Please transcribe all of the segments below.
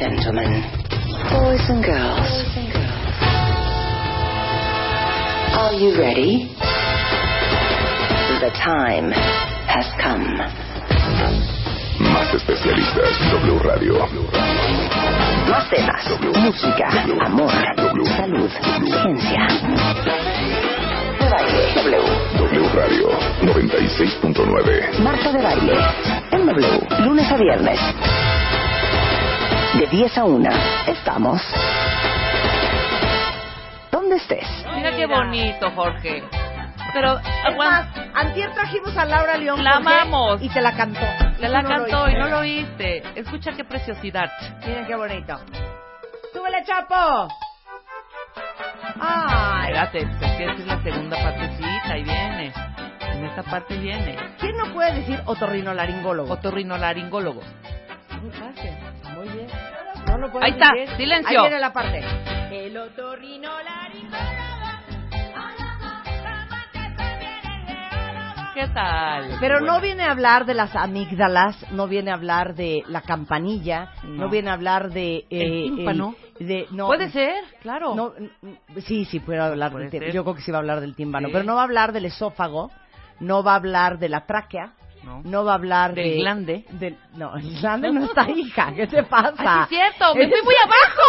gentlemen, boys and girls, are you ready? The time has come. Más especialistas, W Radio. Más temas, música, amor, salud, ciencia. De baile, W. W Radio 96.9. Marta de baile, en W, lunes a viernes. De 10 a 1, estamos. ¿Dónde estés? Mira qué bonito, Jorge. Pero, Es más, antier trajimos a Laura León. La Jorge, amamos. Y te la cantó. le la no cantó y no lo oíste. Escucha qué preciosidad. Miren qué bonito. ¡Súbele, Chapo! ¡Ay! Espérate, es que esa es la segunda partecita, ahí viene. En esta parte viene. ¿Quién no puede decir otorrinolaringólogo? Otorrinolaringólogo. Muy fácil. Muy bien. No lo puedes Ahí está, decir. silencio. Ahí viene la parte. El. ¿Qué tal? Pero Bueno. no viene a hablar de las amígdalas, no viene a hablar de la campanilla, no, No. viene a hablar de... ¿El tímpano? el- de, no, Puede ser, claro. No, sí, sí, puede hablar Puede del tímpano. ser. Yo creo que sí va a hablar del tímpano, Sí. pero no va a hablar del esófago, no va a hablar de la tráquea, No. no va a hablar Del de... glande. del- no, el glande no está hija, ¿qué te pasa? ¡Ay, sí es cierto! ¡Me fui muy abajo!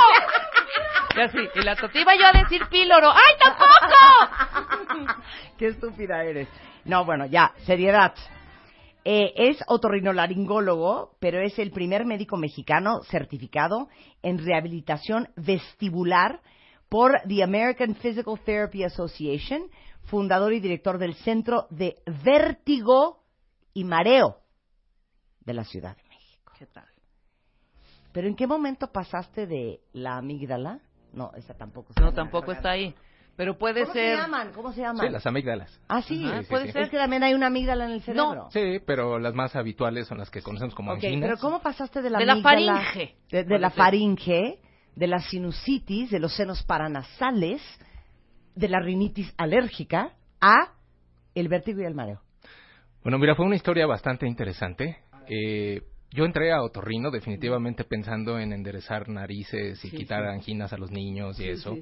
Ya sí, y la iba yo a decir píloro. ¡Ay, tampoco! Qué estúpida eres. No, bueno, ya, seriedad. Eh, es otorrinolaringólogo, pero es el primer médico mexicano certificado en rehabilitación vestibular por the American Physical Therapy Association, fundador y director del Centro de Vértigo y Mareo de la Ciudad de México. ¿Qué tal? ¿Pero en qué momento pasaste de la amígdala? No, esa tampoco. No, tampoco está ahí. Pero puede ¿Cómo ser... se llaman? ¿Cómo se llaman? Sí, las amígdalas. Ah, sí, Ajá, puede sí. ser. Es que también hay una amígdala en el cerebro. Sí, pero las más habituales son las que conocemos como Ok, anginas. pero ¿cómo pasaste de la De la faringe. De, la ser. faringe, de la sinusitis, de los senos paranasales, de la rinitis alérgica, a el vértigo y el mareo? Bueno, mira, fue una historia bastante interesante. Eh, yo entré a otorrino definitivamente pensando en enderezar narices y Sí, quitar sí. anginas a los niños y eso.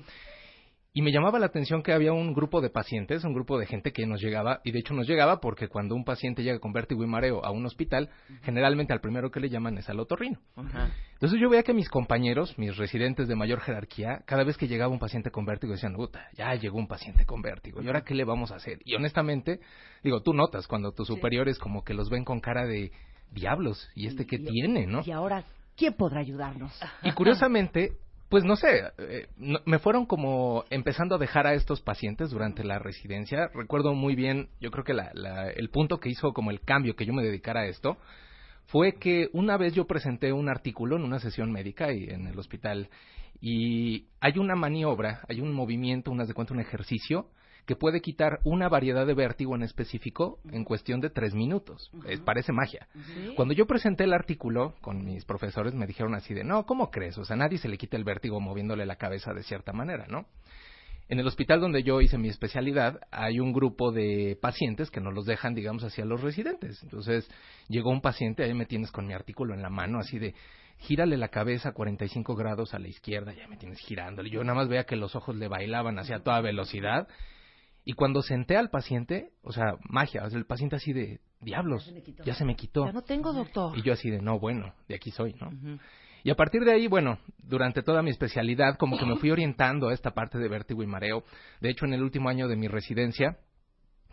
Y me llamaba la atención que había un grupo de pacientes, un grupo de gente que nos llegaba, y de hecho nos llegaba porque cuando un paciente llega con vértigo y mareo a un hospital, generalmente al primero que le llaman es al otorrino. Ajá. Entonces yo veía que mis compañeros, mis residentes de mayor jerarquía, cada vez que llegaba un paciente con vértigo decían, puta, ya llegó un paciente con vértigo, ¿y ahora qué le vamos a hacer? Y honestamente, digo, tú notas cuando tus superiores como que los ven con cara de diablos, ¿y este qué Y- tiene, no? Y ahora, ¿quién podrá ayudarnos? Y curiosamente, pues no sé, eh, no- me fueron como empezando a dejar a estos pacientes durante la residencia. Recuerdo muy bien, yo creo que la- la- el punto que hizo como el cambio que yo me dedicara a esto fue que una vez yo presenté un artículo en una sesión médica y en el hospital y hay una maniobra, hay un movimiento, unas de cuenta un ejercicio que puede quitar una variedad de vértigo en específico en cuestión de tres minutos. Parece magia. Cuando yo presenté el artículo con mis profesores me dijeron así de, no, ¿cómo crees? O sea, nadie se le quita el vértigo moviéndole la cabeza de cierta manera, ¿no? En el hospital donde yo hice mi especialidad hay un grupo de pacientes que no los dejan, digamos, hacia los residentes. Entonces llegó un paciente, ahí me tienes con mi artículo en la mano, así de, gírale la cabeza a 45 grados a la izquierda, ya me tienes girándole. Yo nada más veía que los ojos le bailaban hacia toda velocidad. Y cuando senté al paciente, o sea, magia, o sea, el paciente así de, diablos, ya se me quitó. Ya no tengo, doctor. Y yo así de, no, bueno, de aquí soy, ¿no? Y a partir de ahí, bueno, durante toda mi especialidad, como que me fui orientando a esta parte de vértigo y mareo. De hecho, en el último año de mi residencia,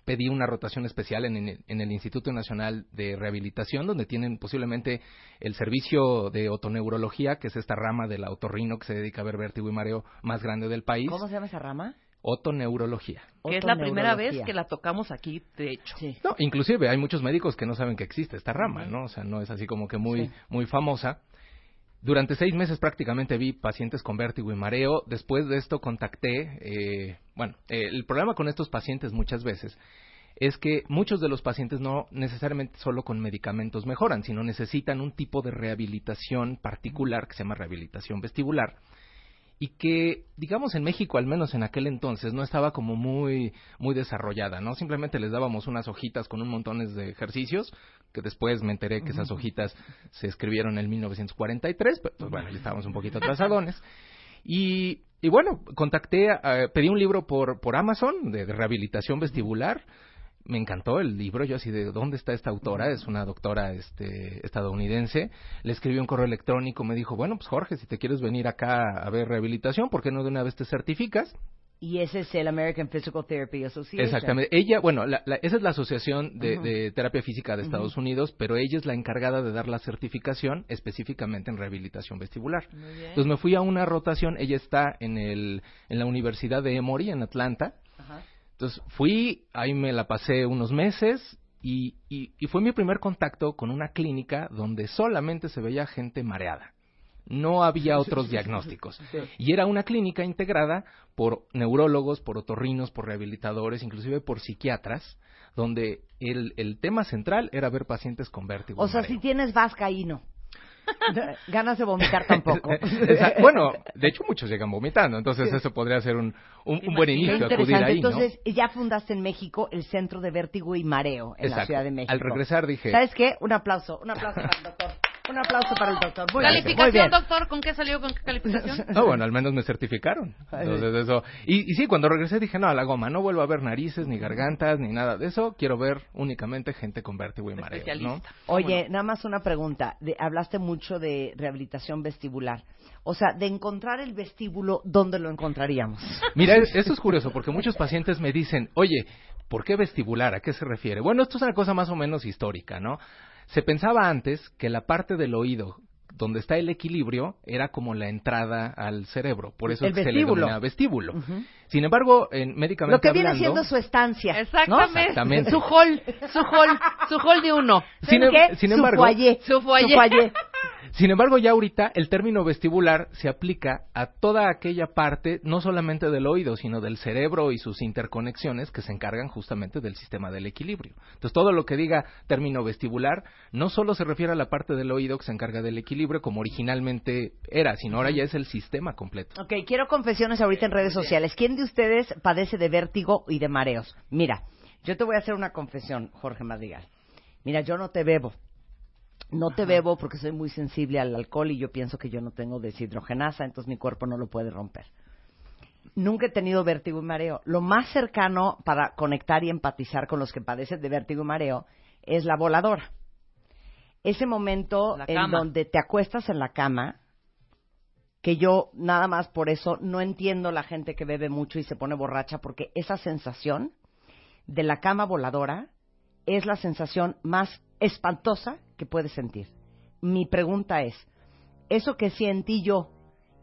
pedí una rotación especial en, el- en el Instituto Nacional de Rehabilitación, donde tienen posiblemente el servicio de otoneurología, que es esta rama del otorrino que se dedica a ver vértigo y mareo más grande del país. ¿Cómo se llama esa rama? Otoneurología. Que es la primera vez que la tocamos aquí, de hecho. Sí. No, inclusive hay muchos médicos que no saben que existe esta rama, ¿no? O sea, no es así como que muy, Sí. muy famosa. Durante seis meses prácticamente vi pacientes con vértigo y mareo. Después de esto contacté, eh, bueno, eh, el problema con estos pacientes muchas veces es que muchos de los pacientes no necesariamente solo con medicamentos mejoran, sino necesitan un tipo de rehabilitación particular que se llama rehabilitación vestibular y que, digamos, en México, al menos en aquel entonces, no estaba como muy, muy desarrollada, ¿no? Simplemente les dábamos unas hojitas con un montón de ejercicios, que después me enteré que esas hojitas se escribieron en 1943, pero pues bueno, ya estábamos un poquito atrasadones. Y, y bueno, contacté, a- pedí un libro por, por Amazon de, de rehabilitación vestibular. Me encantó el libro, yo así de dónde está esta autora, es una doctora este, estadounidense. Le escribí un correo electrónico, me dijo, bueno, pues Jorge, si te quieres venir acá a ver rehabilitación, ¿por qué no de una vez te certificas? Y ese es el American Physical Therapy Association. Exactamente. Ella, bueno, la- la- esa es la Asociación de, de Terapia Física de Estados Unidos, pero ella es la encargada de dar la certificación específicamente en rehabilitación vestibular. Muy bien. Entonces me fui a una rotación, ella está en, el, en la Universidad de Emory, en Atlanta. Ajá. Entonces fui, ahí me la pasé unos meses y, y, y fue mi primer contacto con una clínica donde solamente se veía gente mareada. No había otros diagnósticos. Y era una clínica integrada por neurólogos, por otorrinos, por rehabilitadores, inclusive por psiquiatras, donde el, el tema central era ver pacientes con vértigo. O sea, mareo. si tienes vasca y no. Ganas de vomitar tampoco. Exacto. Bueno, de hecho muchos llegan vomitando, entonces eso podría ser un, un, un buen inicio, acudir ahí, ¿no? Entonces, ya fundaste en México el Centro de Vértigo y Mareo en la. Ciudad de México. Al regresar dije, ¿Sabes qué? Un aplauso, un aplauso para el doctor. Un aplauso para el doctor. Muy ¿Calificación, bien. doctor? ¿Con qué salió? ¿Con qué calificación? No, bueno, al menos me certificaron. Entonces, eso. Y, y sí, cuando regresé dije, no, a la goma, no vuelvo a ver narices, ni gargantas, ni nada de eso. Quiero ver únicamente gente con vértigo y mareo. Oye, nada más una pregunta. De- hablaste mucho de rehabilitación vestibular. O sea, de encontrar el vestíbulo, ¿dónde lo encontraríamos? Mira, es- eso es curioso, porque muchos pacientes me dicen, oye, ¿por qué vestibular? ¿A qué se refiere? Bueno, esto es una cosa más o menos histórica, ¿no? Se pensaba antes que la parte del oído donde está el equilibrio era como la entrada al cerebro, por eso El es que se le vestíbulo. denomina vestíbulo. Sin embargo, en médicamente Lo que viene siendo su estancia. ¿no? Exactamente. Su hall, su hall, su hall de uno. Sin ¿Saben em- qué? sin Su embargo- foyer. Su foyer. Su foyer. Sin embargo, ya ahorita el término vestibular se aplica a toda aquella parte, no solamente del oído, sino del cerebro y sus interconexiones que se encargan justamente del sistema del equilibrio. Entonces, todo lo que diga término vestibular no solo se refiere a la parte del oído que se encarga del equilibrio como originalmente era, sino ahora ya es el sistema completo. Ok, quiero confesiones ahorita en redes sociales. ¿Quién de ustedes padece de vértigo y de mareos? Mira, yo te voy a hacer una confesión, Jorge Madrigal. Mira, yo no te bebo. No te bebo porque soy muy sensible al alcohol y yo pienso que yo no tengo deshidrogenasa, entonces mi cuerpo no lo puede romper. Nunca he tenido vértigo y mareo. Lo más cercano para conectar y empatizar con los que padecen de vértigo y mareo es la voladora. Ese momento en donde te acuestas en la cama, que yo nada más por eso no entiendo la gente que bebe mucho y se pone borracha, porque esa sensación de la cama voladora es la sensación más espantosa que puedes sentir. Mi pregunta es, ¿eso que sientí yo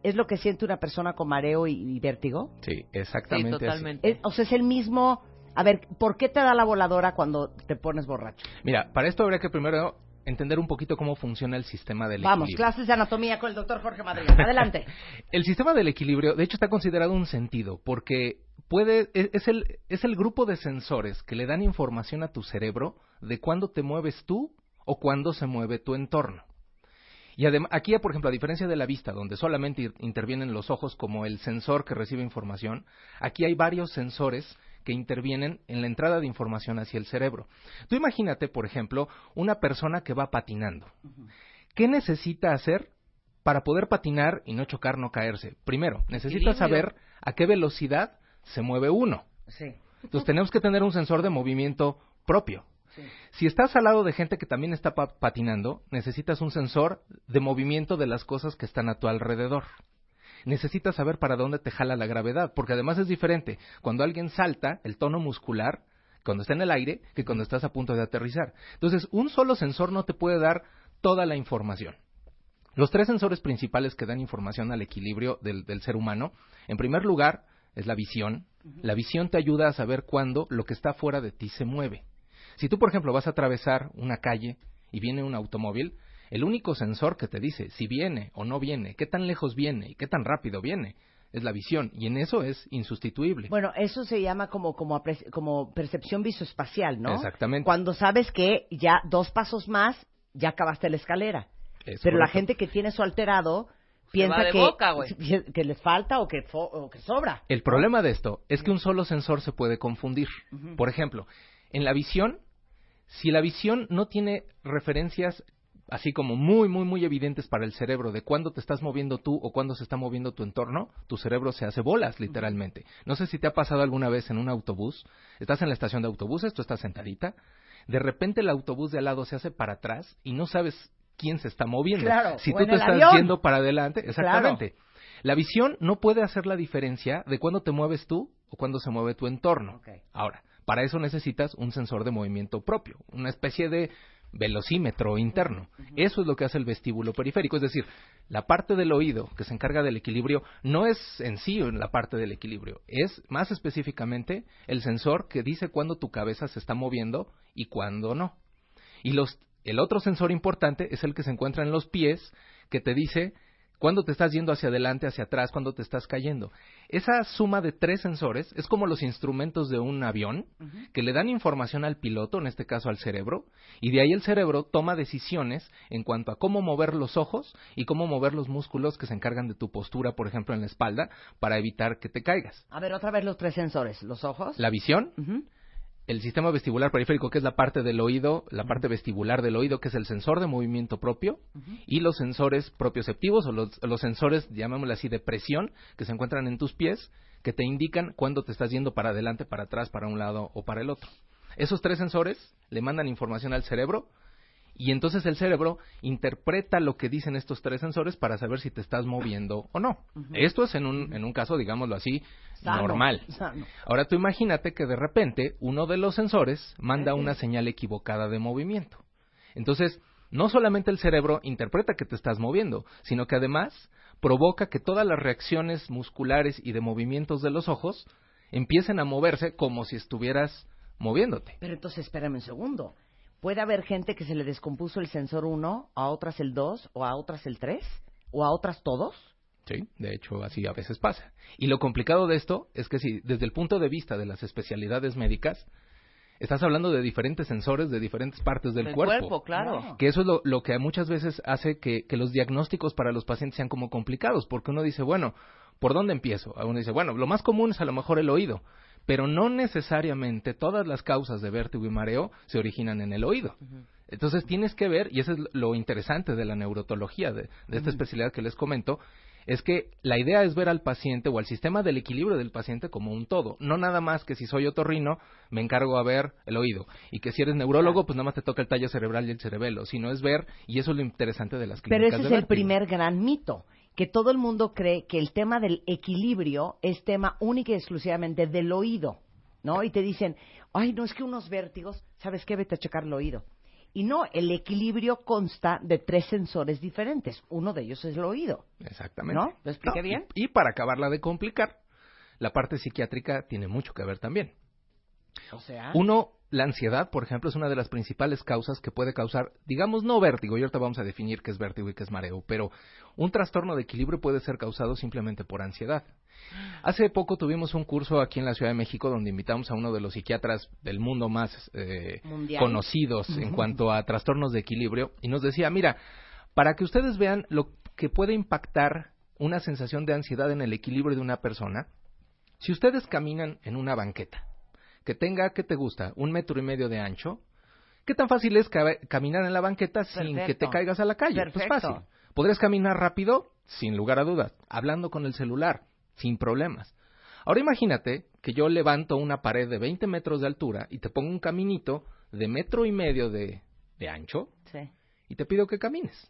es lo que siente una persona con mareo y, y vértigo? Sí, Sí, exactamente. así. totalmente. Es- o sea, es el mismo... A ver, ¿por qué te da la voladora cuando te pones borracho? Mira, para esto habría que primero entender un poquito cómo funciona el sistema del Vamos, equilibrio. clases de anatomía con el doctor Jorge Madrid. Adelante. El sistema del equilibrio, de hecho, está considerado un sentido, porque puede, es, es el, es el grupo de sensores que le dan información a tu cerebro de cuándo te mueves tú o cuándo se mueve tu entorno. Y además, aquí, por ejemplo, a diferencia de la vista, donde solamente intervienen los ojos como el sensor que recibe información, aquí hay varios sensores que intervienen en la entrada de información hacia el cerebro. Tú imagínate, por ejemplo, una persona que va patinando. ¿Qué necesita hacer para poder patinar y no chocar, no caerse? Primero, necesita saber a qué velocidad se mueve uno. Sí. Entonces tenemos que tener un sensor de movimiento propio. Si estás al lado de gente que también está pa- patinando, necesitas un sensor de movimiento de las cosas que están a tu alrededor. Necesitas saber para dónde te jala la gravedad, porque además es diferente cuando alguien salta, el tono muscular, cuando está en el aire, que cuando estás a punto de aterrizar. Entonces, un solo sensor no te puede dar toda la información. Los tres sensores principales que dan información al equilibrio del, del ser humano, en primer lugar, es la visión. La visión te ayuda a saber cuándo lo que está fuera de ti se mueve. Si tú, por ejemplo, vas a atravesar una calle y viene un automóvil, el único sensor que te dice si viene o no viene, qué tan lejos viene y qué tan rápido viene, es la visión. Y en eso es insustituible. Bueno, eso se llama como, como, como percepción visoespacial, ¿no? Exactamente. Cuando sabes que ya dos pasos más, ya acabaste la escalera. Es Pero la gente que tiene eso alterado piensa que, boca, que les falta o que, fo- o que sobra. El problema de esto es que un solo sensor se puede confundir. Por ejemplo, en la visión, si la visión no tiene referencias así como muy, muy, muy evidentes para el cerebro de cuándo te estás moviendo tú o cuándo se está moviendo tu entorno, tu cerebro se hace bolas, literalmente. No sé si te ha pasado alguna vez en un autobús, estás en la estación de autobuses, tú estás sentadita, de repente el autobús de al lado se hace para atrás y no sabes quién se está moviendo. Claro, si tú te estás avión. yendo para adelante, exactamente. La visión no puede hacer la diferencia de cuándo te mueves tú o cuándo se mueve tu entorno. Ahora, para eso necesitas un sensor de movimiento propio, una especie de velocímetro interno. Eso es lo que hace el vestíbulo periférico, es decir, la parte del oído que se encarga del equilibrio no es en sí la parte del equilibrio, es más específicamente el sensor que dice cuándo tu cabeza se está moviendo y cuándo no. Y los, el otro sensor importante es el que se encuentra en los pies, que te dice cuándo te estás yendo hacia adelante, hacia atrás, cuándo te estás cayendo. Esa suma de tres sensores es como los instrumentos de un avión que le dan información al piloto, en este caso al cerebro, y de ahí el cerebro toma decisiones en cuanto a cómo mover los ojos y cómo mover los músculos que se encargan de tu postura, por ejemplo, en la espalda, para evitar que te caigas. A ver, otra vez los tres sensores. Los ojos. La visión, Ujú. El sistema vestibular periférico, que es la parte del oído, la parte vestibular del oído, que es el sensor de movimiento propio, y los sensores propioceptivos, o los, los sensores, llamémosle así, de presión, que se encuentran en tus pies, que te indican cuándo te estás yendo para adelante, para atrás, para un lado o para el otro. Esos tres sensores le mandan información al cerebro, y entonces el cerebro interpreta lo que dicen estos tres sensores para saber si te estás moviendo o no. Esto es en un, en un caso, digámoslo así, Sano, normal. sano. Ahora tú imagínate que de repente uno de los sensores manda una señal equivocada de movimiento. Entonces, no solamente el cerebro interpreta que te estás moviendo, sino que además provoca que todas las reacciones musculares y de movimientos de los ojos empiecen a moverse como si estuvieras moviéndote. Pero entonces, espérame un segundo. ¿Puede haber gente que se le descompuso el sensor 1, a otras el 2, o a otras el 3, o a otras todos? Sí, de hecho así a veces pasa. Y lo complicado de esto es que si desde el punto de vista de las especialidades médicas, estás hablando de diferentes sensores de diferentes partes del, Del cuerpo. cuerpo, claro. Claro. Que eso es lo, lo que muchas veces hace que, que los diagnósticos para los pacientes sean como complicados, porque uno dice, bueno, ¿por dónde empiezo? Uno dice, bueno, lo más común es a lo mejor el oído, pero no necesariamente todas las causas de vértigo y mareo se originan en el oído. Entonces tienes que ver, y eso es lo interesante de la neurotología, de, de esta especialidad que les comento, es que la idea es ver al paciente o al sistema del equilibrio del paciente como un todo. No nada más que si soy otorrino, me encargo a ver el oído. Y que si eres neurólogo, pues nada más te toca el tallo cerebral y el cerebelo. Sino es ver, y eso es lo interesante de las Pero clínicas ese es el primer gran mito, que todo el mundo cree que el tema del equilibrio es tema única y exclusivamente del oído, ¿no? Y te dicen, ay, no, es que unos vértigos, ¿sabes qué? Vete a checar el oído. Y no, el equilibrio consta de tres sensores diferentes. Uno de ellos es el oído. Exactamente. ¿No? ¿Lo expliqué No, y- bien? Y, para acabarla de complicar, la parte psiquiátrica tiene mucho que ver también. O sea, Uno, la ansiedad, por ejemplo, es una de las principales causas que puede causar, digamos, no vértigo, y ahorita vamos a definir qué es vértigo y qué es mareo, pero un trastorno de equilibrio puede ser causado simplemente por ansiedad. Hace poco tuvimos un curso aquí en la Ciudad de México donde invitamos a uno de los psiquiatras del mundo más eh, conocidos en cuanto a trastornos de equilibrio y nos decía, mira, para que ustedes vean lo que puede impactar una sensación de ansiedad en el equilibrio de una persona, si ustedes caminan en una banqueta que tenga, ¿qué te gusta? Un metro y medio de ancho, ¿qué tan fácil es ca- caminar en la banqueta sin que te caigas a la calle? Pues Perfecto. fácil. ¿Podrías caminar rápido? Sin lugar a dudas. Hablando con el celular, sin problemas. Ahora imagínate que yo levanto una pared de 20 metros de altura y te pongo un caminito de metro y medio de, de ancho sí. y te pido que camines.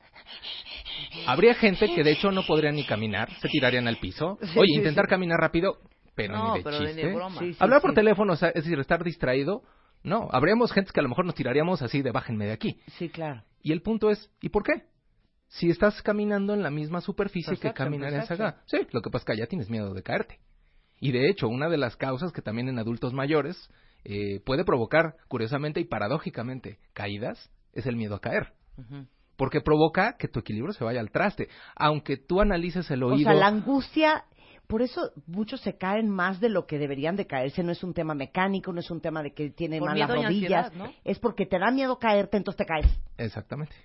Habría gente que de hecho no podría ni caminar, se tirarían al piso. Sí, Oye, sí, intentar caminar rápido, pero No, ni de pero de chiste. broma. Hablar por teléfono, o sea, es decir, estar distraído, no. Habríamos gente que a lo mejor nos tiraríamos así de bájenme de aquí. Sí, claro. Y el punto es, ¿y por qué? Si estás caminando en la misma superficie que Perception, caminar en perception. saga. Sí, lo que pasa es que ya tienes miedo de caerte. Y de hecho, una de las causas que también en adultos mayores eh, puede provocar, curiosamente y paradójicamente, caídas, es el miedo a caer. Porque provoca que tu equilibrio se vaya al traste. Aunque tú analices el oído. O sea, la angustia, por eso muchos se caen más de lo que deberían de caerse. No es un tema mecánico, no es un tema de que tienen Por malas rodillas. ansiedad, ¿no? Es porque te da miedo caerte, entonces te caes. Exactamente.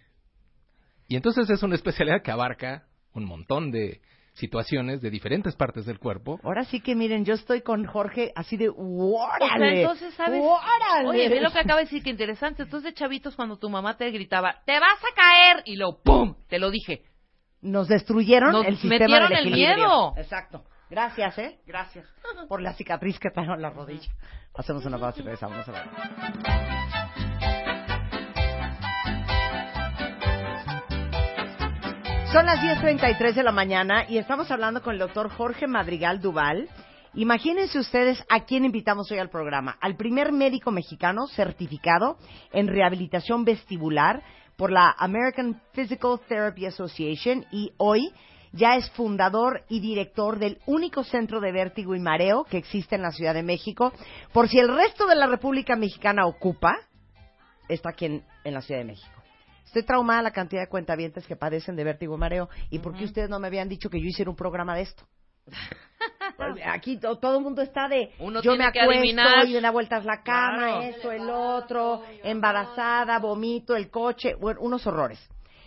Y entonces es una especialidad que abarca un montón de situaciones de diferentes partes del cuerpo. Ahora sí que miren, yo estoy con Jorge así de O sea, ¡órale! entonces, ¿sabes? ¡Órale! Oye, ve lo que acaba de decir, que interesante. Entonces, chavitos, cuando tu mamá te gritaba, ¡te vas a caer! Y lo ¡pum! Te lo dije. Nos destruyeron Nos el sistema metieron del el equilibrio. miedo. Exacto. Gracias, ¿eh? Gracias por la cicatriz que trajo en la rodilla. Hacemos una pausa y regresamos a ver. Son las 10.33 de la mañana y estamos hablando con el doctor Jorge Madrigal Duval. Imagínense ustedes a quién invitamos hoy al programa. Al primer médico mexicano certificado en rehabilitación vestibular por la American Physical Therapy Association y hoy ya es fundador y director del único centro de vértigo y mareo que existe en la Ciudad de México. Por si el resto de la República Mexicana ocupa, está aquí en, en la Ciudad de México. Estoy traumada la cantidad de cuentavientes que padecen de vértigo y mareo. ¿Y por qué ustedes no me habían dicho que yo hiciera un programa de esto? Aquí to- todo el mundo está de Uno yo me acuesto y me da vueltas la cama, Claro. esto, el otro, embarazada, vomito, el coche, bueno, unos horrores.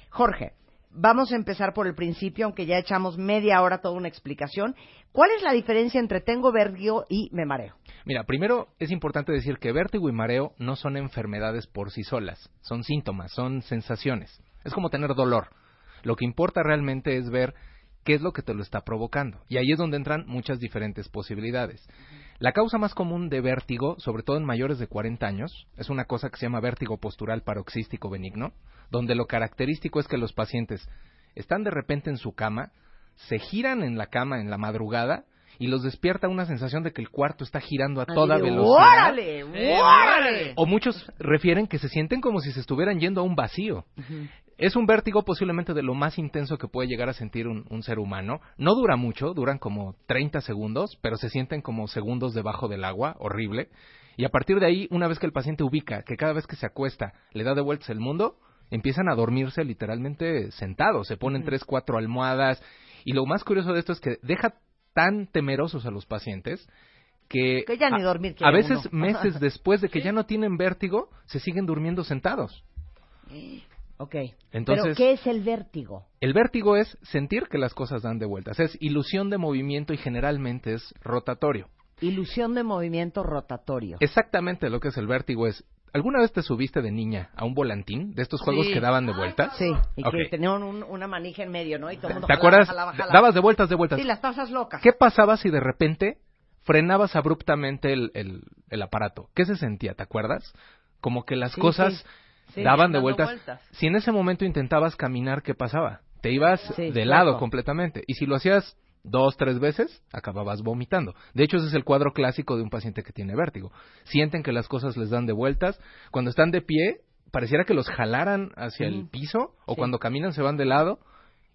Jorge, vamos a empezar por el principio, aunque ya echamos media hora toda una explicación. ¿Cuál es la diferencia entre tengo vértigo y me mareo? Mira, primero es importante decir que vértigo y mareo no son enfermedades por sí solas, son síntomas, son sensaciones. Es como tener dolor. Lo que importa realmente es ver qué es lo que te lo está provocando. Y ahí es donde entran muchas diferentes posibilidades. La causa más común de vértigo, sobre todo en mayores de 40 años, es una cosa que se llama vértigo postural paroxístico benigno, donde lo característico es que los pacientes están de repente en su cama, se giran en la cama en la madrugada y los despierta una sensación de que el cuarto está girando a toda de, velocidad. ¡Órale! ¡Órale! O muchos refieren que se sienten como si se estuvieran yendo a un vacío. Es un vértigo posiblemente de lo más intenso que puede llegar a sentir un, un ser humano. No dura mucho, duran como 30 segundos, pero se sienten como segundos debajo del agua, horrible. Y a partir de ahí, una vez que el paciente ubica que cada vez que se acuesta le da de vueltas el mundo, empiezan a dormirse literalmente sentados, se ponen tres, cuatro almohadas. Y lo más curioso de esto es que deja tan temerosos a los pacientes que, Que ya ni a- dormir a veces uno. meses después de que ya no tienen vértigo, se siguen durmiendo sentados. Ok. Entonces- ¿Pero qué es el vértigo? El vértigo es sentir que las cosas dan de vueltas, es ilusión de movimiento y generalmente es rotatorio. Ilusión de movimiento rotatorio. Exactamente lo que es el vértigo es, ¿alguna vez te subiste de niña a un volantín de estos juegos Sí. que daban de vueltas? Sí, y que tenían un- una manija en medio, ¿no? Y todo el mundo ¿Te acuerdas? jalaba, jalaba. Dabas de vueltas, de vueltas. Sí, las tazas locas. ¿Qué pasaba si de repente frenabas abruptamente el, el- el aparato? ¿Qué se sentía? ¿Te acuerdas? Como que las Sí, cosas sí, daban de vueltas. vueltas. Si en ese momento intentabas caminar, ¿qué pasaba? Te ibas de lado completamente. Y si lo hacías dos, tres veces, acababas vomitando. De hecho, ese es el cuadro clásico de un paciente que tiene vértigo. Sienten que las cosas les dan de vueltas. Cuando están de pie, pareciera que los jalaran hacia el piso, o Sí. cuando caminan se van de lado,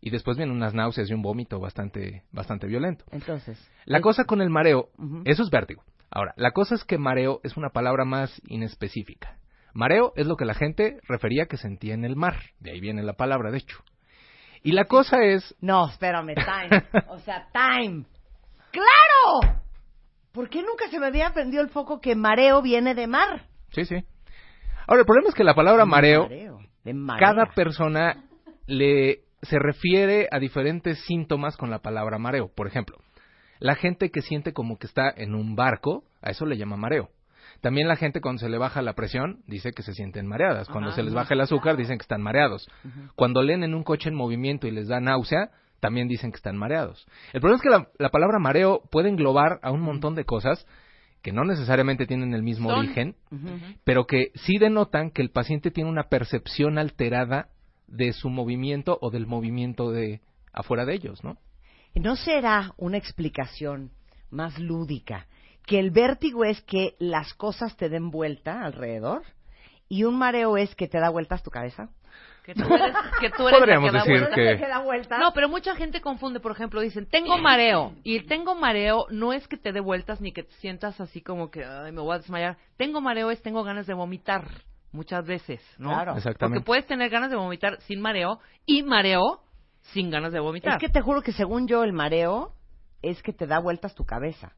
y después vienen unas náuseas y un vómito bastante, bastante violento. Entonces. La es- cosa con el mareo, eso es vértigo. Ahora, la cosa es que mareo es una palabra más inespecífica. Mareo es lo que la gente refería que sentía en el mar. De ahí viene la palabra, de hecho. Y la cosa es, No, espérame, time. o sea, time. ¡Claro! ¿Por qué nunca se me había prendido el foco que mareo viene de mar? sí, sí. Ahora, el problema es que la palabra mareo, De marea. cada persona le se refiere a diferentes síntomas con la palabra mareo. Por ejemplo, la gente que siente como que está en un barco, a eso le llama mareo. También la gente cuando se le baja la presión dice que se sienten mareadas. Cuando se les baja el azúcar dicen que están mareados. Cuando leen en un coche en movimiento y les da náusea, también dicen que están mareados. El problema es que la, la palabra mareo puede englobar a un montón de cosas que no necesariamente tienen el mismo Son- origen, pero que sí denotan que el paciente tiene una percepción alterada de su movimiento o del movimiento de afuera de ellos, ¿no? ¿No será una explicación más lúdica que el vértigo es que las cosas te den vuelta alrededor y un mareo es que te da vueltas tu cabeza? Que tú eres, que tú eres Podríamos la que decir da vueltas. que- que da vueltas. No, pero mucha gente confunde, por ejemplo, dicen, tengo mareo. Y el tengo mareo no es que te dé vueltas ni que te sientas así como que, ay, me voy a desmayar. Tengo mareo es tengo ganas de vomitar, muchas veces, ¿no? Claro. Exactamente. Porque puedes tener ganas de vomitar sin mareo y mareo sin ganas de vomitar. Es que te juro que según yo el mareo es que te da vueltas tu cabeza.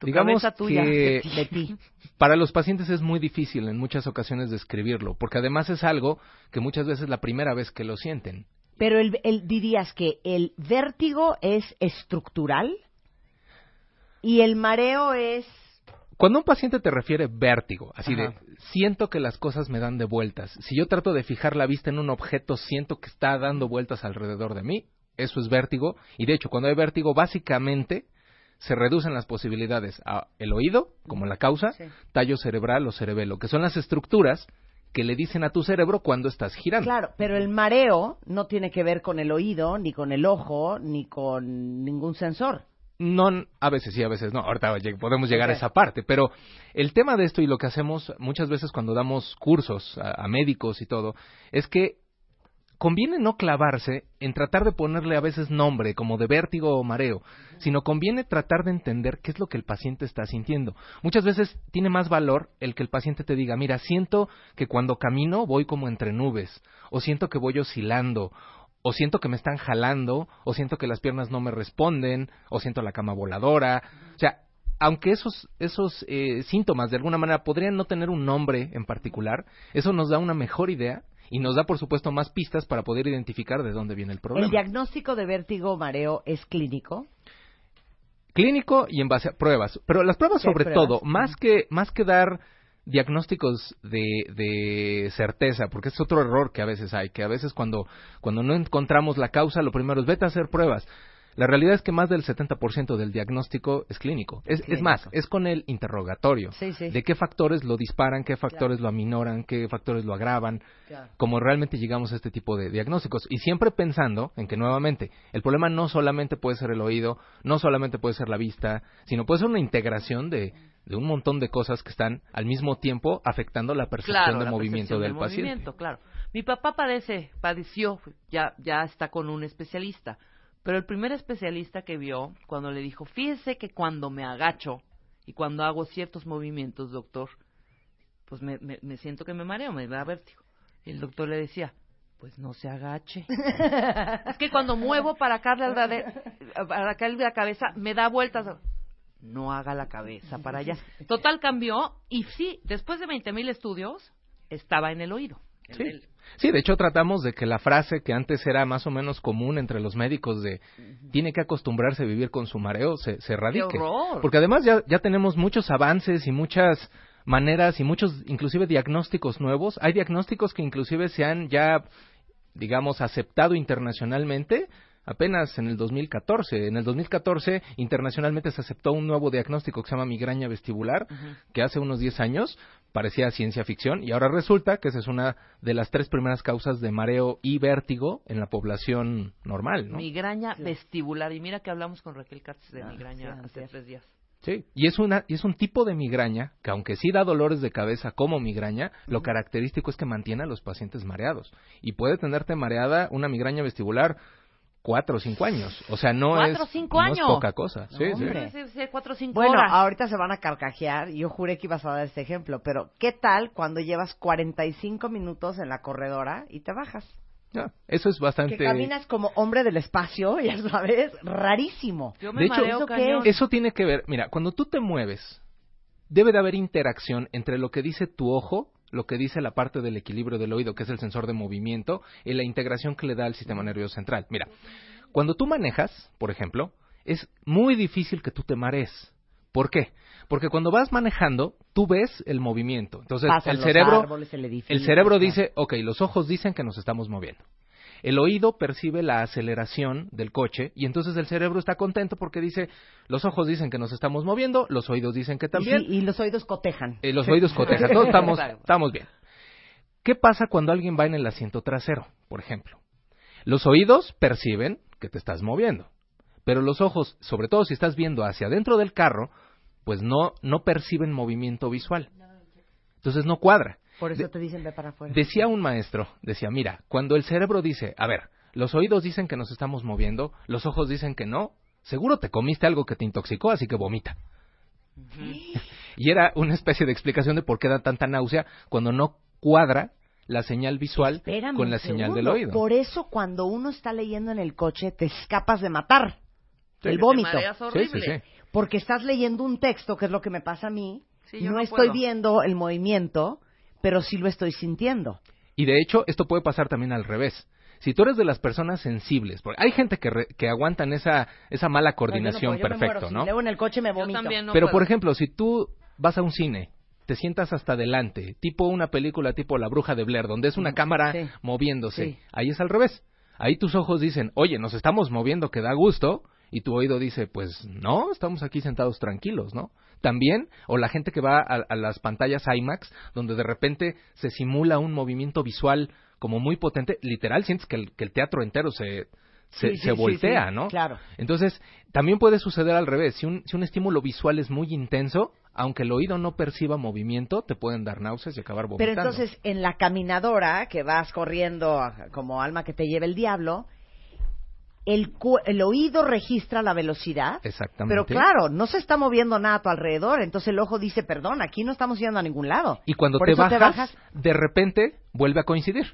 Tu Digamos tuya. que De ti. para los pacientes es muy difícil en muchas ocasiones describirlo, porque además es algo que muchas veces es la primera vez que lo sienten. Pero el, el- dirías que el vértigo es estructural y el mareo es... Cuando un paciente te refiere vértigo, así Ajá. de siento que las cosas me dan de vueltas, si yo trato de fijar la vista en un objeto, siento que está dando vueltas alrededor de mí, eso es vértigo, y de hecho cuando hay vértigo básicamente se reducen las posibilidades a el oído, como la causa, Sí. tallo cerebral o cerebelo, que son las estructuras que le dicen a tu cerebro cuando estás girando. Claro, pero el mareo no tiene que ver con el oído, ni con el ojo, ni con ningún sensor. No, a veces sí, a veces no. Ahorita podemos llegar a esa parte, pero el tema de esto y lo que hacemos muchas veces cuando damos cursos a, a médicos y todo, es que conviene no clavarse en tratar de ponerle a veces nombre como de vértigo o mareo, sino conviene tratar de entender qué es lo que el paciente está sintiendo. Muchas veces tiene más valor el que el paciente te diga, mira, siento que cuando camino voy como entre nubes, o siento que voy oscilando, o siento que me están jalando, o siento que las piernas no me responden, o siento la cama voladora. O sea, aunque esos, esos eh, síntomas de alguna manera podrían no tener un nombre en particular, eso nos da una mejor idea y nos da, por supuesto, más pistas para poder identificar de dónde viene el problema. ¿El diagnóstico de vértigo mareo es clínico? Clínico y en base a pruebas. Pero las pruebas, ¿Qué sobre pruebas? todo, más que, más que dar diagnósticos de, de certeza, porque es otro error que a veces hay, que a veces cuando, cuando no encontramos la causa, lo primero es vete a hacer pruebas. La realidad es que más del 70% del diagnóstico es clínico. Es, es más, es con el interrogatorio. Sí, sí. De qué factores lo disparan, qué factores lo aminoran, qué factores lo agravan, como realmente llegamos a este tipo de diagnósticos. Y siempre pensando en que, nuevamente, el problema no solamente puede ser el oído, no solamente puede ser la vista, sino puede ser una integración de, de un montón de cosas que están al mismo tiempo afectando la percepción Claro, de la movimiento percepción del, del paciente. movimiento, claro. Mi papá padece, padeció, ya, ya está con un especialista. Pero el primer especialista que vio, cuando le dijo, fíjese que cuando me agacho y cuando hago ciertos movimientos, doctor, pues me, me, siento que me mareo, me da vértigo. Y el doctor le decía, pues no se agache. es que cuando muevo para acá, para acá la cabeza, me da vueltas. No haga la cabeza para allá. Total cambió y sí, después de 20.000 estudios, estaba en el oído. Sí. el- Sí, de hecho tratamos de que la frase que antes era más o menos común entre los médicos de tiene que acostumbrarse a vivir con su mareo se, se erradique. horror! Porque además ya, ya tenemos muchos avances y muchas maneras y muchos inclusive diagnósticos nuevos. Hay diagnósticos que inclusive se han ya, digamos, aceptado internacionalmente apenas en el 2014. En el 2014 internacionalmente se aceptó un nuevo diagnóstico que se llama migraña vestibular, que hace unos 10 años parecía ciencia ficción y ahora resulta que esa es una de las tres primeras causas de mareo y vértigo en la población normal, ¿no? Migraña vestibular. Y mira que hablamos con Raquel Katz de Ah, migraña sí, hace tres días. Sí, y es, una, y es un tipo de migraña que aunque sí da dolores de cabeza como migraña, lo característico es que mantiene a los pacientes mareados. Y puede tenerte mareada una migraña vestibular cuatro o cinco años. O sea, no, ¿Cuatro o es, cinco no es años? poca cosa. Sí, sí. hombre. Sí, sí, cuatro o cinco Bueno, horas. ahorita se van a carcajear. Yo juré que ibas a dar este ejemplo, pero ¿qué tal cuando llevas 45 minutos en la corredora y te bajas? Eso es bastante... Que caminas como hombre del espacio, ya sabes, rarísimo. Yo me de hecho, mareo ¿eso cañón. Eso tiene que ver, mira, cuando tú te mueves, debe de haber interacción entre lo que dice tu ojo, lo que dice la parte del equilibrio del oído, que es el sensor de movimiento, y la integración que le da al sistema nervioso central. Mira, cuando tú manejas, por ejemplo, es muy difícil que tú te marees. ¿Por qué? Porque cuando vas manejando, tú ves el movimiento. Entonces, Pasan el cerebro, árboles, el edificio, el cerebro dice, ok, los ojos dicen que nos estamos moviendo. El oído percibe la aceleración del coche y entonces el cerebro está contento porque dice, los ojos dicen que nos estamos moviendo, los oídos dicen que Y, también, sí, y los oídos cotejan. eh, los oídos cotejan, todos estamos, estamos bien. ¿Qué pasa cuando alguien va en el asiento trasero, por ejemplo? Los oídos perciben que te estás moviendo, pero los ojos, sobre todo si estás viendo hacia adentro del carro, pues no, no perciben movimiento visual. Entonces no cuadra. Por eso De- te dicen ve para afuera. Decía un maestro, decía, mira, cuando el cerebro dice, a ver, los oídos dicen que nos estamos moviendo, los ojos dicen que no, seguro te comiste algo que te intoxicó, así que vomita. Y era una especie de explicación de por qué da tanta náusea cuando no cuadra la señal visual Espérame con la señal segundo. del oído. Por eso cuando uno está leyendo en el coche te escapas de matar. Sí. el vómito. Sí, horrible. sí, sí. Porque estás leyendo un texto, que es lo que me pasa a mí. Sí, yo no, no estoy puedo. viendo el movimiento, pero sí lo estoy sintiendo. Y de hecho, esto puede pasar también al revés. Si tú eres de las personas sensibles, porque hay gente que, re- que aguantan esa, esa mala coordinación No, yo no puedo, yo me perfecto. Si ¿no? leo en el coche me Yo vomito. también no Pero, puedo. por ejemplo, si tú vas a un cine, te sientas hasta adelante, tipo una película tipo La Bruja de Blair, donde es una cámara sí. moviéndose, Sí. ahí es al revés. Ahí tus ojos dicen, oye, nos estamos moviendo, que da gusto, y tu oído dice, pues no, estamos aquí sentados tranquilos, ¿no? También, o la gente que va a, a las pantallas IMAX, donde de repente se simula un movimiento visual como muy potente, literal, sientes que el, que el teatro entero se, se, Sí, se sí, voltea, sí, ¿no? claro. Entonces, también puede suceder al revés. Si un, si un estímulo visual es muy intenso, aunque el oído no perciba movimiento, te pueden dar náuseas y acabar Pero vomitando. entonces, en la caminadora, que vas corriendo como alma que te lleve el diablo, el, cu- el oído registra la velocidad. Exactamente. Pero claro, no se está moviendo nada a tu alrededor. Entonces el ojo dice, perdón, aquí no estamos yendo a ningún lado. Y cuando te bajas, de repente vuelve a coincidir.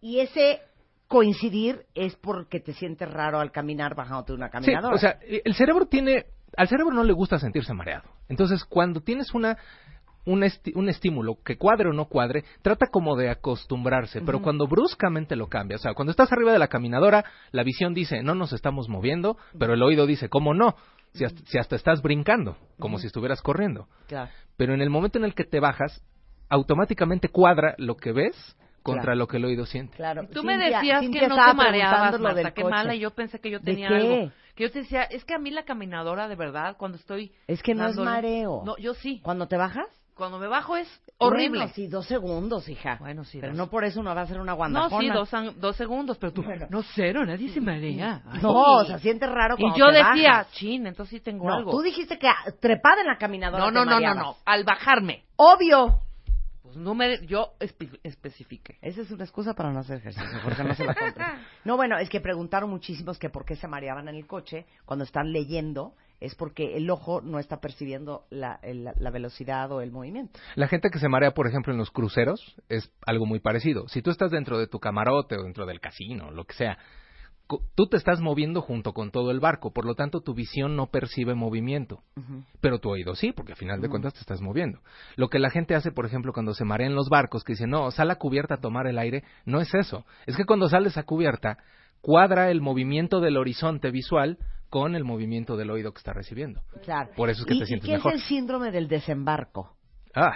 Y ese coincidir es porque te sientes raro al caminar bajándote de una Sí, caminadora. o sea, el cerebro tiene, al cerebro no le gusta sentirse mareado. Entonces, cuando tienes una un, esti- un estímulo que cuadre o no cuadre, trata como de acostumbrarse, pero cuando bruscamente lo cambia, o sea, cuando estás arriba de la caminadora, la visión dice, no nos estamos moviendo, pero el oído dice, ¿cómo no? Si hasta, si hasta estás brincando, como si estuvieras corriendo. Claro. Pero en el momento en el que te bajas, automáticamente cuadra lo que ves contra Claro. lo que el oído siente. Claro. Tú me decías Cintia que no te mareabas, Marta, qué coche. mala, y yo pensé que yo ¿De tenía qué? algo. Que yo te decía, es que a mí la caminadora, de verdad, cuando estoy... Es que no es mareo. No, yo sí. ¿Cuando te bajas? Cuando me bajo es horrible. Bueno, sí, dos segundos, hija. Bueno, sí, Pero dos. no por eso uno va a hacer una no, guandajona. sí, dos, an- dos segundos, pero tú... Bueno. No, cero, nadie se marea. Ay. No, o sea, siente raro Y cuando yo te decía, bajas. chin, entonces sí tengo No, algo. tú dijiste que ah, trepada en la caminadora no, te no, no, no, mareabas. no, al bajarme. Obvio. Pues no me... Yo espe- especifique. Esa es una excusa para no hacer ejercicio, porque no se la compres. No, bueno, es que preguntaron muchísimos que por qué se mareaban en el coche cuando están leyendo. Es porque el ojo no está percibiendo la, el- la velocidad o el movimiento. La gente que se marea, por ejemplo, en los cruceros es algo muy parecido. Si tú estás dentro de tu camarote o dentro del casino, lo que sea, tú te estás moviendo junto con todo el barco, por lo tanto tu visión no percibe movimiento, pero tu oído sí, porque al final de cuentas te estás moviendo. Lo que la gente hace, por ejemplo, cuando se marea en los barcos, que dice, no, sal a cubierta a tomar el aire, no es eso. Es que cuando sales a cubierta, cuadra el movimiento del horizonte visual con el movimiento del oído que está recibiendo. Claro. Por eso es que ¿Y, te y sientes qué mejor. es el síndrome del desembarco? Ah,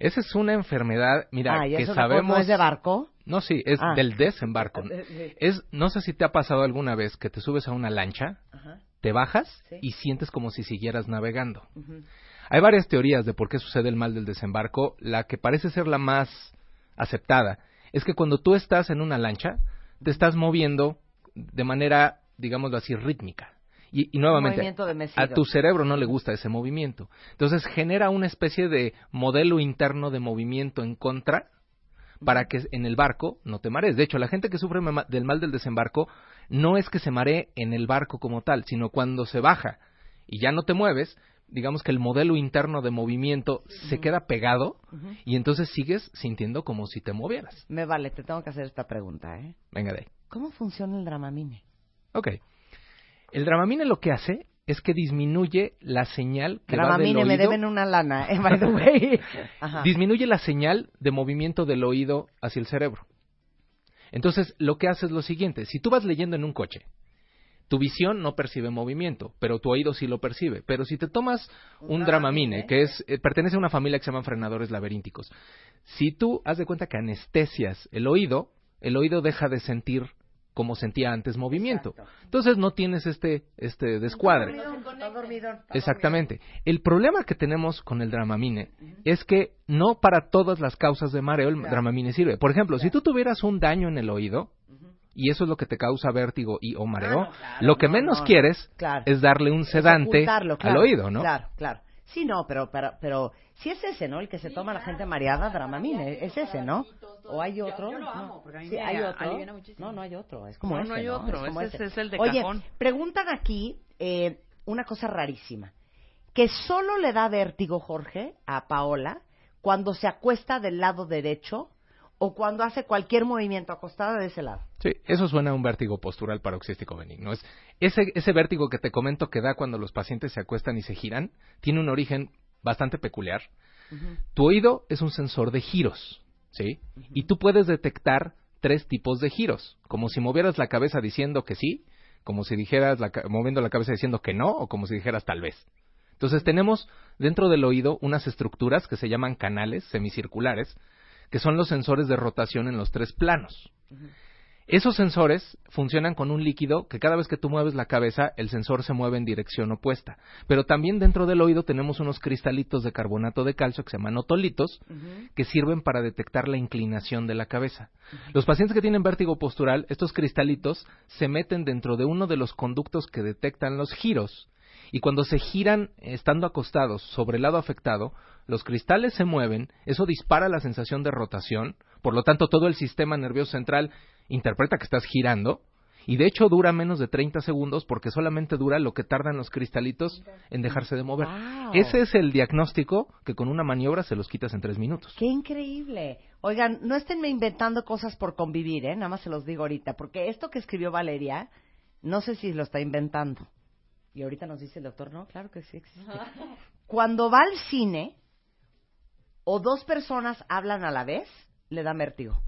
esa es una enfermedad, mira, ah, ¿y que eso sabemos... no es de barco? No, sí, es Ah. del desembarco. Es, no sé si te ha pasado alguna vez que te subes a una lancha, Ajá. te bajas Sí. y sientes como si siguieras navegando. Hay varias teorías de por qué sucede el mal del desembarco. La que parece ser la más aceptada es que cuando tú estás en una lancha, te estás moviendo de manera, digámoslo así, rítmica. Y, y nuevamente, a tu cerebro no le gusta ese movimiento. Entonces genera una especie de modelo interno de movimiento en contra para que en el barco no te marees. De hecho, la gente que sufre del mal del desembarco no es que se maree en el barco como tal, sino cuando se baja y ya no te mueves, digamos que el modelo interno de movimiento se queda pegado y entonces sigues sintiendo como si te movieras. Me vale, te tengo que hacer esta pregunta, ¿eh? Venga de ahí. ¿Cómo funciona el Dramamine? Ok. El Dramamine lo que hace es que disminuye la señal que va del Dramamine, me oído- deben una lana, eh, by the way. Ajá. disminuye la señal de movimiento del oído hacia el cerebro. Entonces, lo que hace es lo siguiente, si tú vas leyendo en un coche, tu visión no percibe movimiento, pero tu oído sí lo percibe. Pero si te tomas un, Dramamine, que es eh, pertenece a una familia que se llaman frenadores laberínticos, si tú haz de cuenta que anestesias el oído, el oído deja de sentir como sentía antes movimiento. Entonces no tienes este este descuadre. Exactamente. El problema que tenemos con el Dramamine es que no para todas las causas de mareo el Dramamine sirve. Por ejemplo, si tú tuvieras un daño en el oído y eso es lo que te causa vértigo y o mareo, Ah, no, claro, lo que no, menos no. quieres Claro. es darle un sedante al oído, ¿no? Claro, claro. Sí, no, pero, pero, pero sí es ese, ¿no? El que se toma la gente mareada, Dramamine, es ese, ¿no? ¿O hay otro? yo lo No. amo, porque a mí Sí, me hay otro. muchísimo. No, no hay otro, es como No, ese, no hay ¿no? otro, como ese es el de Oye, cajón. preguntan aquí eh, una cosa rarísima, que solo le da vértigo, Jorge, a Paola cuando se acuesta del lado derecho o cuando hace cualquier movimiento acostada de ese lado. Sí, eso suena a un vértigo postural paroxístico benigno. Es ese, ese vértigo que te comento que da cuando los pacientes se acuestan y se giran, tiene un origen bastante peculiar. Tu oído es un sensor de giros, ¿sí? Y tú puedes detectar tres tipos de giros, como si movieras la cabeza diciendo que sí, como si dijeras la moviendo la cabeza diciendo que no, o como si dijeras tal vez. Entonces tenemos dentro del oído unas estructuras que se llaman canales semicirculares, que son los sensores de rotación en los tres planos. Esos sensores funcionan con un líquido que cada vez que tú mueves la cabeza, el sensor se mueve en dirección opuesta. Pero también dentro del oído tenemos unos cristalitos de carbonato de calcio que se llaman otolitos, que sirven para detectar la inclinación de la cabeza. Los pacientes que tienen vértigo postural, estos cristalitos se meten dentro de uno de los conductos que detectan los giros. Y cuando se giran estando acostados sobre el lado afectado, los cristales se mueven, eso dispara la sensación de rotación, por lo tanto todo el sistema nervioso central interpreta que estás girando, y de hecho dura menos de 30 segundos porque solamente dura lo que tardan los cristalitos en dejarse de mover. Wow. Ese es el diagnóstico que con una maniobra se los quitas en tres minutos. ¡Qué increíble! Oigan, no estén inventando cosas por convivir, ¿eh? Nada más se los digo ahorita, porque esto que escribió Valeria, no sé si lo está inventando. Y ahorita nos dice el doctor, no, claro que sí existe. Cuando va al cine o dos personas hablan a la vez, le da vértigo.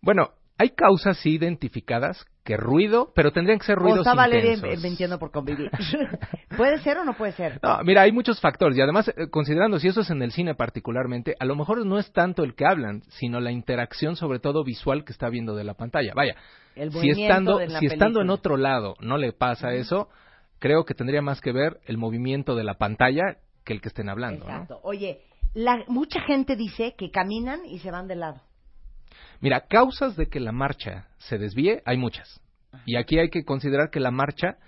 Bueno, hay causas sí identificadas que ruido, pero tendrían que ser O ruidos está Valeria mintiendo por convivir. ¿Puede ser o no puede ser? No, mira, hay muchos factores y además, eh, considerando si eso es en el cine particularmente, a lo mejor no es tanto el que hablan, sino la interacción, sobre todo visual, que está viendo de la pantalla. Vaya, El si movimiento estando, de la si estando en otro lado no le pasa eso, creo que tendría más que ver el movimiento de la pantalla que el que estén hablando. ¿no? Exacto. Oye, la, mucha gente dice que caminan y se van de lado. Mira, causas de que la marcha se desvíe hay muchas. Y aquí hay que considerar que la marcha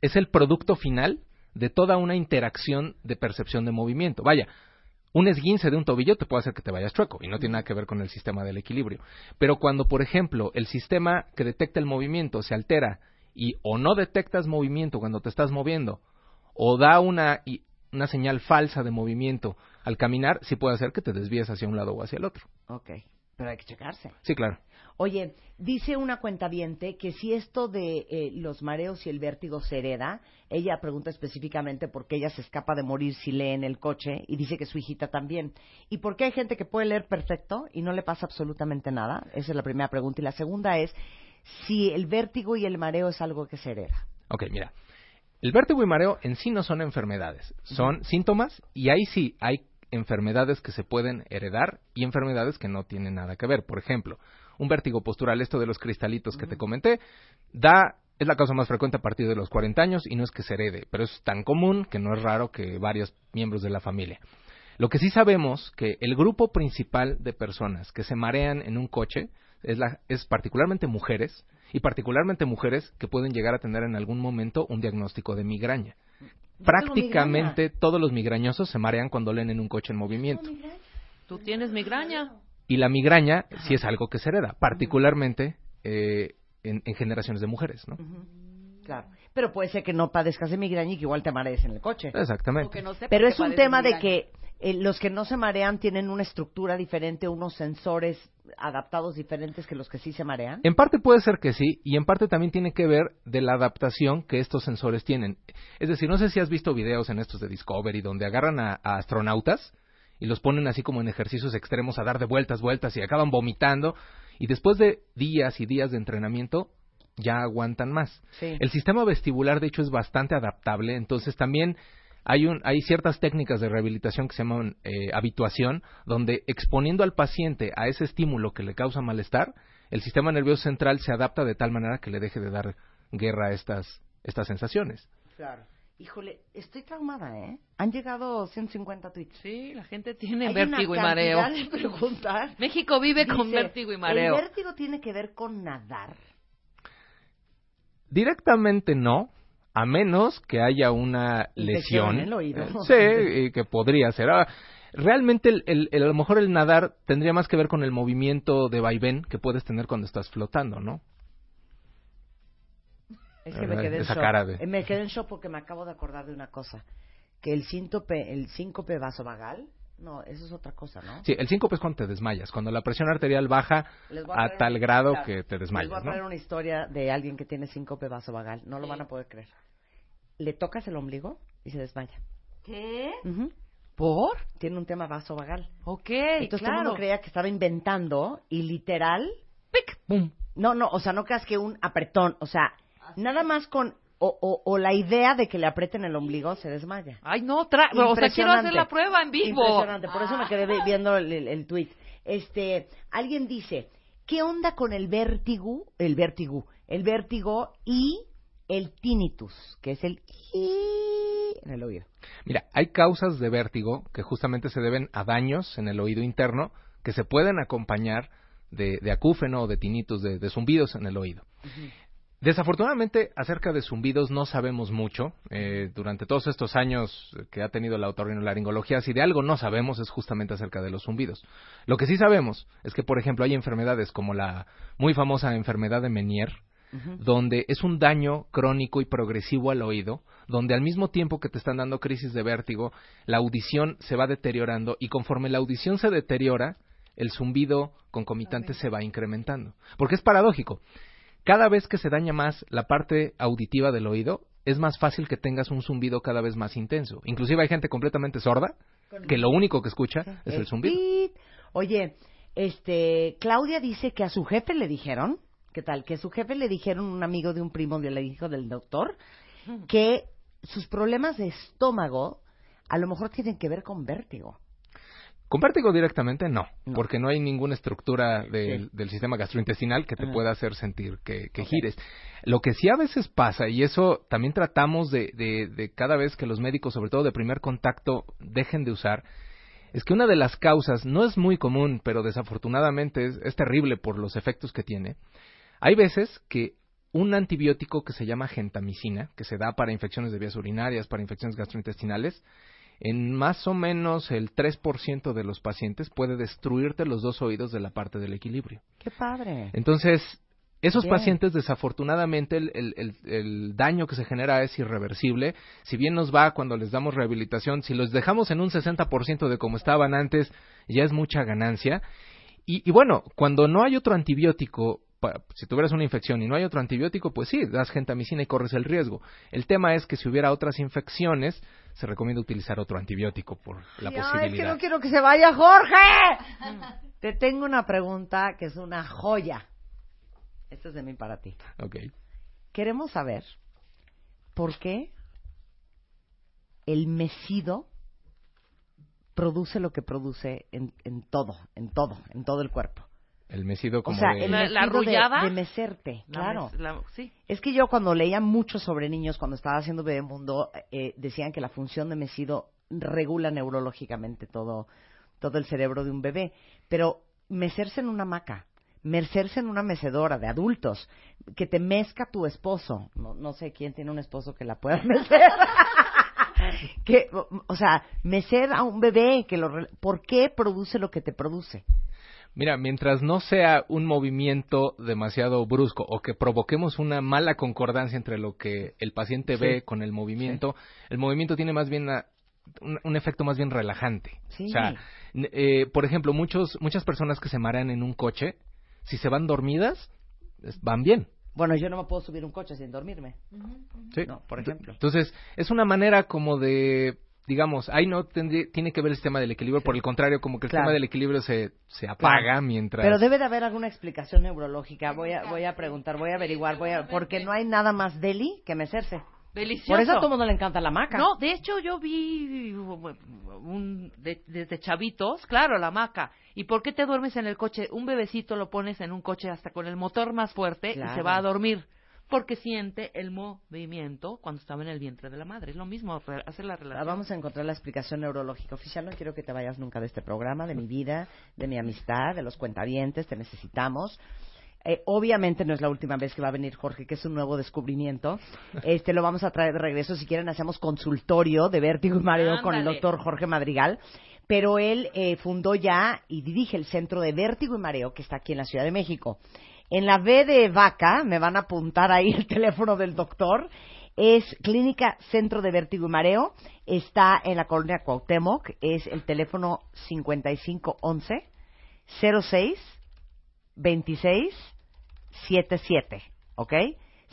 es el producto final de toda una interacción de percepción de movimiento. Vaya, un esguince de un tobillo te puede hacer que te vayas chueco y no tiene nada que ver con el sistema del equilibrio. Pero cuando, por ejemplo, el sistema que detecta el movimiento se altera y o no detectas movimiento cuando te estás moviendo o da una, una señal falsa de movimiento al caminar, sí puede hacer que te desvíes hacia un lado o hacia el otro. Ok, pero hay que checarse. Sí, claro. Oye, dice una cuentaviente que si esto de eh, los mareos y el vértigo se hereda, ella pregunta específicamente por qué ella se escapa de morir si lee en el coche y dice que su hijita también. ¿Y por qué hay gente que puede leer perfecto y no le pasa absolutamente nada? Esa es la primera pregunta. Y la segunda es si el vértigo y el mareo es algo que se hereda. Ok, mira. El vértigo y mareo en sí no son enfermedades, son síntomas y ahí sí hay enfermedades que se pueden heredar y enfermedades que no tienen nada que ver. Por ejemplo, un vértigo postural, esto de los cristalitos que te comenté, da es la causa más frecuente a partir de los 40 años y no es que se herede, pero es tan común que no es raro que varios miembros de la familia. Lo que sí sabemos que el grupo principal de personas que se marean en un coche es, la, es particularmente mujeres y particularmente mujeres que pueden llegar a tener en algún momento un diagnóstico de migraña. Prácticamente todos los migrañosos se marean cuando leen en un coche en movimiento. Tú tienes migraña. Y la migraña sí es algo que se hereda, particularmente eh, en, en generaciones de mujeres, ¿no? Claro. Pero puede ser que no padezcas de migraña y que igual te marees en el coche. Exactamente. No Pero es un tema de que eh, los que no se marean tienen una estructura diferente, unos sensores adaptados diferentes que los que sí se marean. En parte puede ser que sí, y en parte también tiene que ver de la adaptación que estos sensores tienen. Es decir, no sé si has visto videos en estos de Discovery donde agarran a, a astronautas y los ponen así como en ejercicios extremos a dar de vueltas, vueltas y acaban vomitando y después de días y días de entrenamiento ya aguantan más. Sí. El sistema vestibular de hecho es bastante adaptable, entonces también hay, un, hay ciertas técnicas de rehabilitación que se llaman eh, habituación, donde exponiendo al paciente a ese estímulo que le causa malestar, el sistema nervioso central se adapta de tal manera que le deje de dar guerra a estas, estas sensaciones. Claro. Híjole, estoy traumada, ¿eh? Han llegado 150 tweets. Sí, la gente tiene Hay vértigo y una mareo. cantidad de preguntas. México vive con Dice, vértigo y mareo. ¿El vértigo tiene que ver con nadar? Directamente no, a menos que haya una lesión. en el oído. Eh, sí, y que podría ser. Ahora, realmente, el, el- el- a lo mejor el nadar tendría más que ver con el movimiento de vaivén que puedes tener cuando estás flotando, ¿no? Es que me Ay, quedé en esa shock. cara de- Eh, Me quedé en shock porque me acabo de acordar de una cosa. Que el síncope, el síncope vasovagal, no, eso es otra cosa, ¿no? Sí, el síncope es cuando te desmayas, cuando la presión arterial baja Les a tal una- grado claro, que te Les desmayas, voy a ¿no? traer una historia de alguien que tiene síncope vasovagal. No lo van a poder creer. Le tocas el ombligo y se desmaya. ¿Qué? ¿Por? Tiene un tema vasovagal. Ok, Entonces todo el claro. mundo creía que estaba inventando y literal... ¡Pic! ¡Pum! No, no, o sea, no creas que un apretón. O sea, nada más con... O, o, o la idea de que le aprieten el ombligo se desmaya. Ay, no, tra o sea, quiero hacer la prueba en vivo. Impresionante, por eso me quedé vi- viendo el, el, el tweet. Este, alguien dice, ¿qué onda con el vértigo, el vértigo, el vértigo y el tinnitus, que es el en el oído? Mira, hay causas de vértigo que justamente se deben a daños en el oído interno que se pueden acompañar de, de acúfeno o de tinitos, de, de zumbidos en el oído. Desafortunadamente, acerca de zumbidos no sabemos mucho. Eh, durante todos estos años que ha tenido la otorrinolaringología, si de algo no sabemos es justamente acerca de los zumbidos. Lo que sí sabemos es que, por ejemplo, hay enfermedades como la muy famosa enfermedad de Menier, donde es un daño crónico y progresivo al oído, donde al mismo tiempo que te están dando crisis de vértigo, la audición se va deteriorando y conforme la audición se deteriora, el zumbido concomitante se va incrementando. Porque es paradójico. Cada vez que se daña más la parte auditiva del oído, es más fácil que tengas un zumbido cada vez más intenso. Inclusive hay gente completamente sorda que lo único que escucha es el zumbido. Oye, este, Claudia dice que a su jefe le dijeron, ¿qué tal? Que su jefe le dijeron, un amigo de un primo de le dijo del doctor, que sus problemas de estómago a lo mejor tienen que ver con vértigo. Con vértigo directamente no, No. porque no hay ninguna estructura del, Sí. del sistema gastrointestinal que te pueda hacer sentir que, que gires. Lo que sí a veces pasa, y eso también tratamos de, de- de cada vez que los médicos, sobre todo de primer contacto, dejen de usar, es que una de las causas, no es muy común, pero desafortunadamente es, es terrible por los efectos que tiene, hay veces que un antibiótico que se llama gentamicina, que se da para infecciones de vías urinarias, para infecciones gastrointestinales, en más o menos el 3% de los pacientes puede destruirte los dos oídos de la parte del equilibrio. ¡Qué padre! Entonces, esos Bien. pacientes, desafortunadamente, el, el- el- el daño que se genera es irreversible. Si bien nos va cuando les damos rehabilitación, si los dejamos en un 60% de como estaban antes, ya es mucha ganancia. Y, y bueno, cuando no hay otro antibiótico, si tuvieras una infección y no hay otro antibiótico, pues sí, das gentamicina y corres el riesgo. El tema es que si hubiera otras infecciones, se recomienda utilizar otro antibiótico por la Ay, es que posibilidad. no quiero que se vaya Jorge. Te tengo una pregunta que es una joya. Esto es de mí para ti. Ok. Queremos saber por qué el mesido produce lo que produce en, en todo, en todo, en todo el cuerpo. El mesido como o sea, de- el La- mesido la arrullada. de, La claro. la- sí. Es que yo cuando leía mucho sobre niños, cuando estaba haciendo Bebemundo, eh, decían que la función de mesido regula neurológicamente todo, todo el cerebro de un bebé. Pero mecerse en una hamaca, mecerse en una mecedora de adultos, que te mezca tu esposo, no, no sé quién tiene un esposo que la pueda mecer. que, o- sea, mecer a un bebé, que lo, re- ¿por qué produce lo que te produce? Mira, mientras no sea un movimiento demasiado brusco o que provoquemos una mala concordancia entre lo que el paciente Sí. ve con el movimiento, el movimiento tiene más bien una- un, un efecto más bien relajante. Sí. O sea, eh, por ejemplo, muchos, muchas personas que se marean en un coche, si se van dormidas, es- van bien. Bueno, yo no me puedo subir un coche sin dormirme. ¿sí? No, por ejemplo. Entonces, es una manera como de, digamos, ahí no tendría- tiene que ver el sistema del equilibrio, por el contrario, como que el Claro. sistema del equilibrio se, se apaga Claro. mientras... Pero debe de haber alguna explicación neurológica. Voy a, voy a preguntar, voy a averiguar, voy a, porque no hay nada más deli que mecerse. Delicioso. Por eso a todo mundo le encanta la maca. No, de hecho yo vi un, de- desde chavitos, claro, la maca. ¿Y por qué te duermes en el coche? Un bebecito lo pones en un coche hasta con el motor más fuerte y se va a dormir. Porque siente el movimiento cuando estaba en el vientre de la madre. Es lo mismo, hacer la Ah, relación. Vamos a encontrar la explicación neurológica oficial. No quiero que te vayas nunca de este programa, de mi vida, de mi amistad, de los cuentavientes. Te necesitamos. Eh, obviamente no es la última vez que va a venir Jorge, que es un nuevo descubrimiento. Este lo vamos a traer de regreso. Si quieren, hacemos consultorio de vértigo y mareo con el doctor Jorge Madrigal. Pero él eh, fundó ya y dirige el Centro de Vértigo y Mareo, que está aquí en la Ciudad de México. En la B de Vaca, me van a apuntar ahí el teléfono del doctor, es Clínica Centro de Vértigo y Mareo. Está en la colonia Cuauhtémoc, es el teléfono 5511 06 26 77, ¿ok?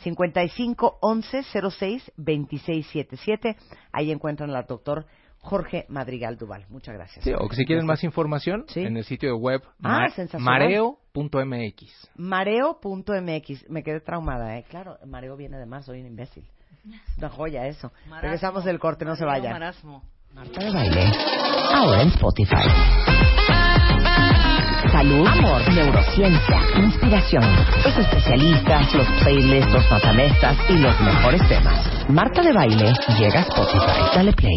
55 11 06 26 77. Ahí encuentran al doctor Jorge Madrigal Duval. Muchas gracias. Sí, o que si quieren más información, Sí. en el sitio web Ah, mareo.mx. Mareo.mx. Me quedé traumada, ¿eh? Claro, mareo viene de más, soy un imbécil. Una joya eso. Marasmo. Regresamos del corte, no se vayan. marasmo. Marta de baile. Ahora en Spotify. Salud, amor, neurociencia, inspiración, los especialistas, los playlists, los matamestas y los mejores temas. Marta de baile llega a Spotify. Dale play.